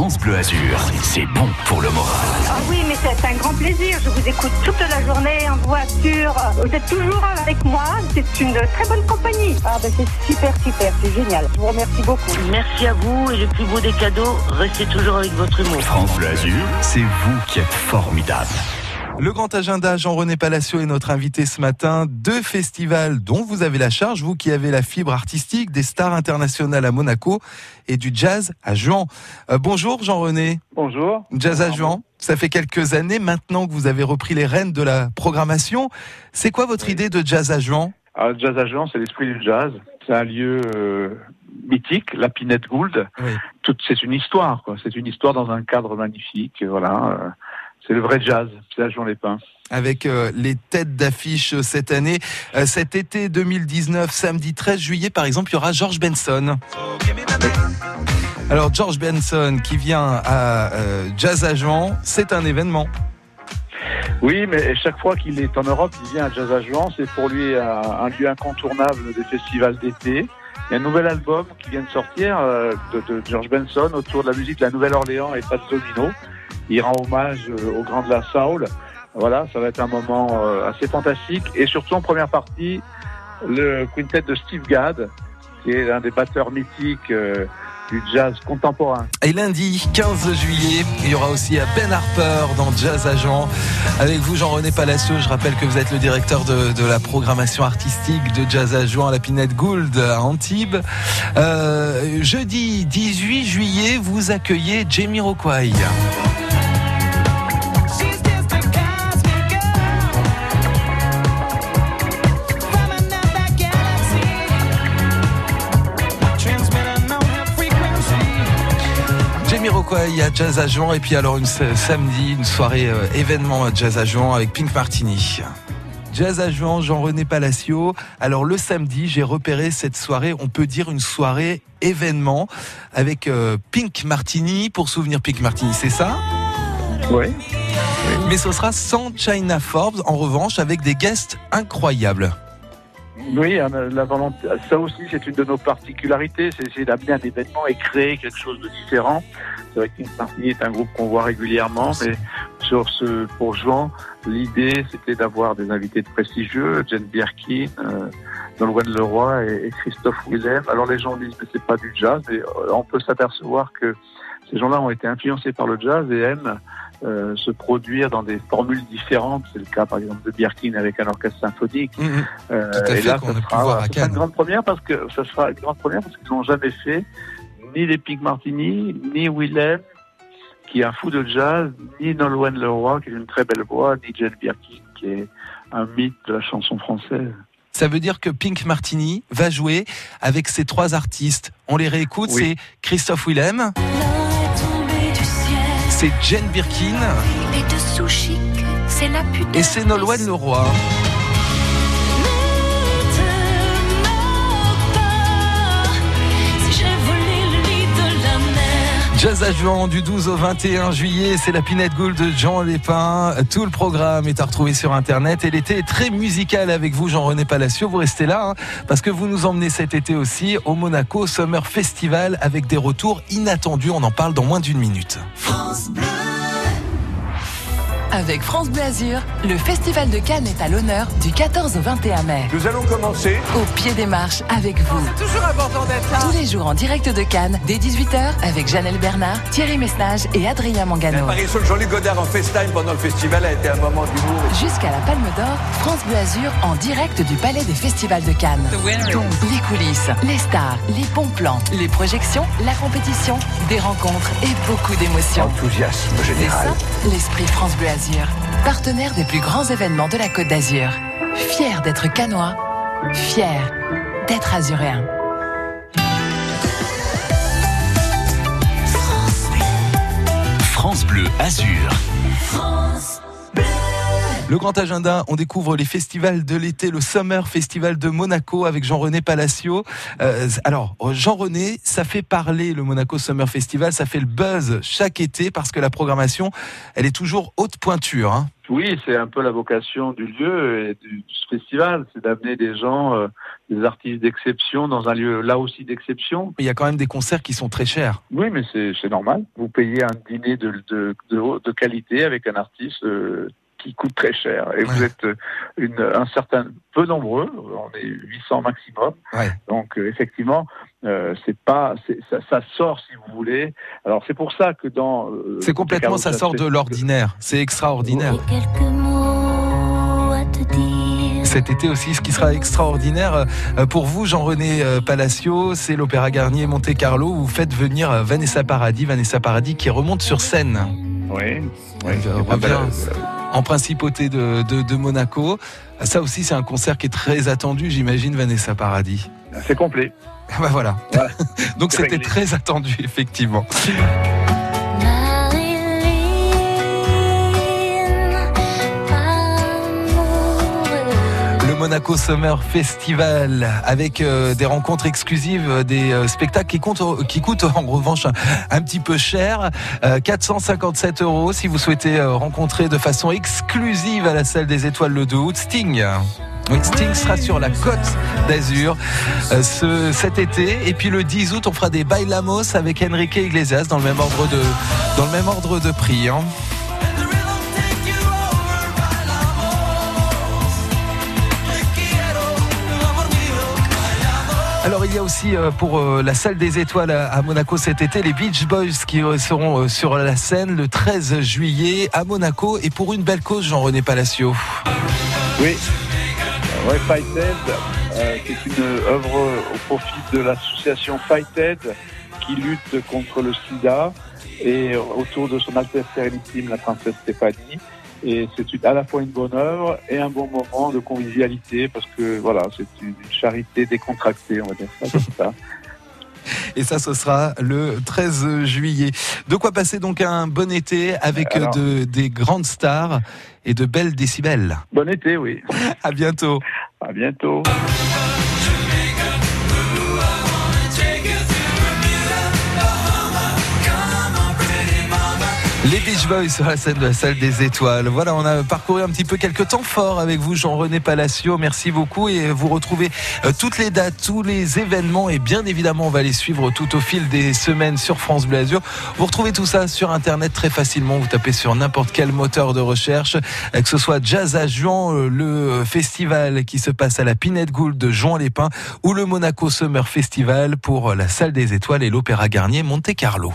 France Bleu Azur, c'est bon pour le moral. Ah oui, mais c'est un grand plaisir. Je vous écoute toute la journée en voiture. Vous êtes toujours avec moi. C'est une très bonne compagnie. Ah ben c'est super, super. C'est génial. Je vous remercie beaucoup. Merci à vous et le plus beau des cadeaux, restez toujours avec votre humour. France Bleu Azur, c'est vous qui êtes formidable. Le grand agenda, Jean-René Palacio est notre invité ce matin. Deux festivals dont vous avez la charge, vous qui avez la fibre artistique, des stars internationales à Monaco et du jazz à Juan. Euh, bonjour Jean-René. Bonjour. Jazz à Juan, ça fait quelques années maintenant que vous avez repris les rênes de la programmation. C'est quoi votre idée de Jazz à Juan? Alors, Jazz à Juan, c'est l'esprit du jazz. C'est un lieu euh, mythique, la Pinette Gould. Oui. C'est une histoire. C'est une histoire dans un cadre magnifique. Voilà. C'est le vrai jazz. C'est à Juan-les-Pins. avec euh, les têtes d'affiche euh, cette année. Euh, cet été 2019, samedi 13 juillet, par exemple, il y aura George Benson. Alors, George Benson qui vient à euh, Jazz à Juan, c'est un événement. Oui, mais chaque fois qu'il est en Europe, il vient à Jazz à Juan. C'est pour lui un, lieu incontournable des festivals d'été. Il y a un nouvel album qui vient de sortir de, de George Benson autour de la musique de la Nouvelle-Orléans et pas de Domino. Il rend hommage euh, au grand de la. Voilà, ça va être un moment euh, assez fantastique. Et surtout en première partie, le quintet de Steve Gadd, qui est l'un des batteurs mythiques euh, du jazz contemporain. Et lundi 15 juillet, il y aura aussi Ben Harper dans Jazz à Juan. Avec vous, Jean-René Palacio, je rappelle que vous êtes le directeur de, la programmation artistique de Jazz à Juan à la Pinette Gould à Antibes. Jeudi 18 juillet, vous accueillez Jamie Rockway. Jamie Rockway à Jazz à Juan et puis alors une samedi, une soirée euh, événement à Jazz à Juan avec Pink Martini. Jazz à Juan, Jean-René Palacio. Alors le samedi, j'ai repéré cette soirée, on peut dire une soirée événement avec euh, Pink Martini pour souvenir Pink Martini, c'est ça? Oui. Mais ce sera sans China Forbes, en revanche, avec des guests incroyables. Oui, hein, la volonté, ça aussi c'est une de nos particularités, c'est essayer d'amener un événement et créer quelque chose de différent. C'est vrai que Pink Martini est un groupe qu'on voit régulièrement, mais sur ce, pour Juan, l'idée c'était d'avoir des invités prestigieux, Jane Birkin, euh, Nolwenn Leroy et, et Christophe Willem. Alors les gens disent mais c'est pas du jazz, mais euh, on peut s'apercevoir que ces gens-là ont été influencés par le jazz et aiment euh, se produire dans des formules différentes. C'est le cas par exemple de Birkin avec un orchestre symphonique. Mhm. Euh, Tout à et fait, là, qu'on ça sera, sera une grande première parce que ça sera une grande première parce qu'ils n'ont jamais fait ni les Pink Martini, ni Willem, qui est un fou de jazz, ni Nolwenn Leroy, qui est une très belle voix, ni Jane Birkin, qui est un mythe de la chanson française. Ça veut dire que Pink Martini va jouer avec ces trois artistes. On les réécoute, Oui. c'est Christophe Willem, c'est Jane Birkin et c'est Nolwenn Leroy. du 12 au 21 juillet, c'est la Pinette Gould de Jean Lépin. Tout le programme est à retrouver sur Internet et l'été est très musical avec vous, Jean-René Palacio. Vous restez là, hein, parce que vous nous emmenez cet été aussi au Monaco Summer Festival avec des retours inattendus. On en parle dans moins d'une minute. France avec France Bleu Azur, le Festival de Cannes est à l'honneur du 14 au 21 mai. Nous allons commencer. Au pied des marches avec vous. C'est toujours important d'être là. Tous les jours en direct de Cannes, dès 18h, avec Janelle Bernard, Thierry Messnage et Adrien Mangano. Jean-Luc Godard en FaceTime pendant le festival a été un moment d'humour. Jusqu'à la Palme d'Or, France Bleu Azur en direct du Palais des Festivals de Cannes. Les coulisses, les stars, les bons plans, les projections, la compétition, des rencontres et beaucoup d'émotions. Enthousiasme général. ça, l'esprit France Bleu Azur. Partenaire des plus grands événements de la Côte d'Azur. Fier d'être canois, fier d'être azuréen. France Bleu Azur. Le grand agenda, on découvre les festivals de l'été, le Summer Festival de Monaco avec Jean-René Palacio. Euh, alors, Jean-René, ça fait parler le Monaco Summer Festival, ça fait le buzz chaque été parce que la programmation, elle est toujours haute pointure. Hein. Oui, c'est un peu la vocation du lieu et du, festival, c'est d'amener des gens, euh, des artistes d'exception dans un lieu là aussi d'exception. Il y a quand même des concerts qui sont très chers. Oui, mais c'est normal. Vous payez un dîner de, de, de, haut- de qualité avec un artiste euh, qui coûte très cher. Et vous êtes euh, une, un certain peu nombreux, on est 800 maximum. Ouais. Donc euh, effectivement, euh, c'est pas, ça, ça sort si vous voulez. Alors c'est pour ça que dans euh, C'est complètement, ça sort de l'ordinaire. C'est extraordinaire. Quelques mots à te dire. Cet été aussi, ce qui sera extraordinaire pour vous, Jean-René Palacio, c'est l'Opéra Garnier Monte Carlo où vous faites venir Vanessa Paradis, Vanessa Paradis qui remonte sur scène. Oui. Oui. revient en principauté de, de, de Monaco. Ça aussi, c'est un concert qui est très attendu, j'imagine, Vanessa Paradis. C'est complet. Bah voilà. Voilà. Donc c'était très attendu, effectivement. Monaco Summer Festival avec euh, des rencontres exclusives, euh, des euh, spectacles qui, coûtent en revanche un, petit peu cher. Euh, 457 euros si vous souhaitez rencontrer de façon exclusive à la salle des étoiles le 2 août Sting. Sting sera sur la côte d'Azur ce, cet été. Et puis le 10 août, on fera des bailamos avec Enrique Iglesias dans le même ordre de, dans prix. hein. Il y a aussi euh, pour euh, la salle des étoiles à Monaco cet été les Beach Boys qui euh, seront sur la scène le 13 juillet à Monaco et pour une belle cause Jean-René Palacio. Oui. Ouais, Fighted, euh, c'est une œuvre au profit de l'association Fighted qui lutte contre le sida et autour de son Altesse Sérénissime, la princesse Stéphanie. Et c'est à la fois une bonne œuvre et un bon moment de convivialité parce que voilà, c'est une charité décontractée, on va dire ça comme ça. Et ça ce sera le 13 juillet. De quoi passer donc un bon été avec Alors. de, des grandes stars et de belles décibels. Bon été, oui. À bientôt. À bientôt. Les Beach Boys sur la scène de la salle des étoiles. Voilà, on a parcouru un petit peu quelques temps forts avec vous, Jean-René Palacio. Merci beaucoup et vous retrouvez euh, toutes les dates, tous les événements et bien évidemment, on va les suivre tout au fil des semaines sur France Bleu. Vous retrouvez tout ça sur Internet très facilement. Vous tapez sur n'importe quel moteur de recherche, euh, que ce soit Jazz à Juan, euh, le festival qui se passe à la Pinette Gould de Juan-les-Pins ou le Monaco Summer Festival pour la salle des étoiles et l'Opéra Garnier Monte Carlo.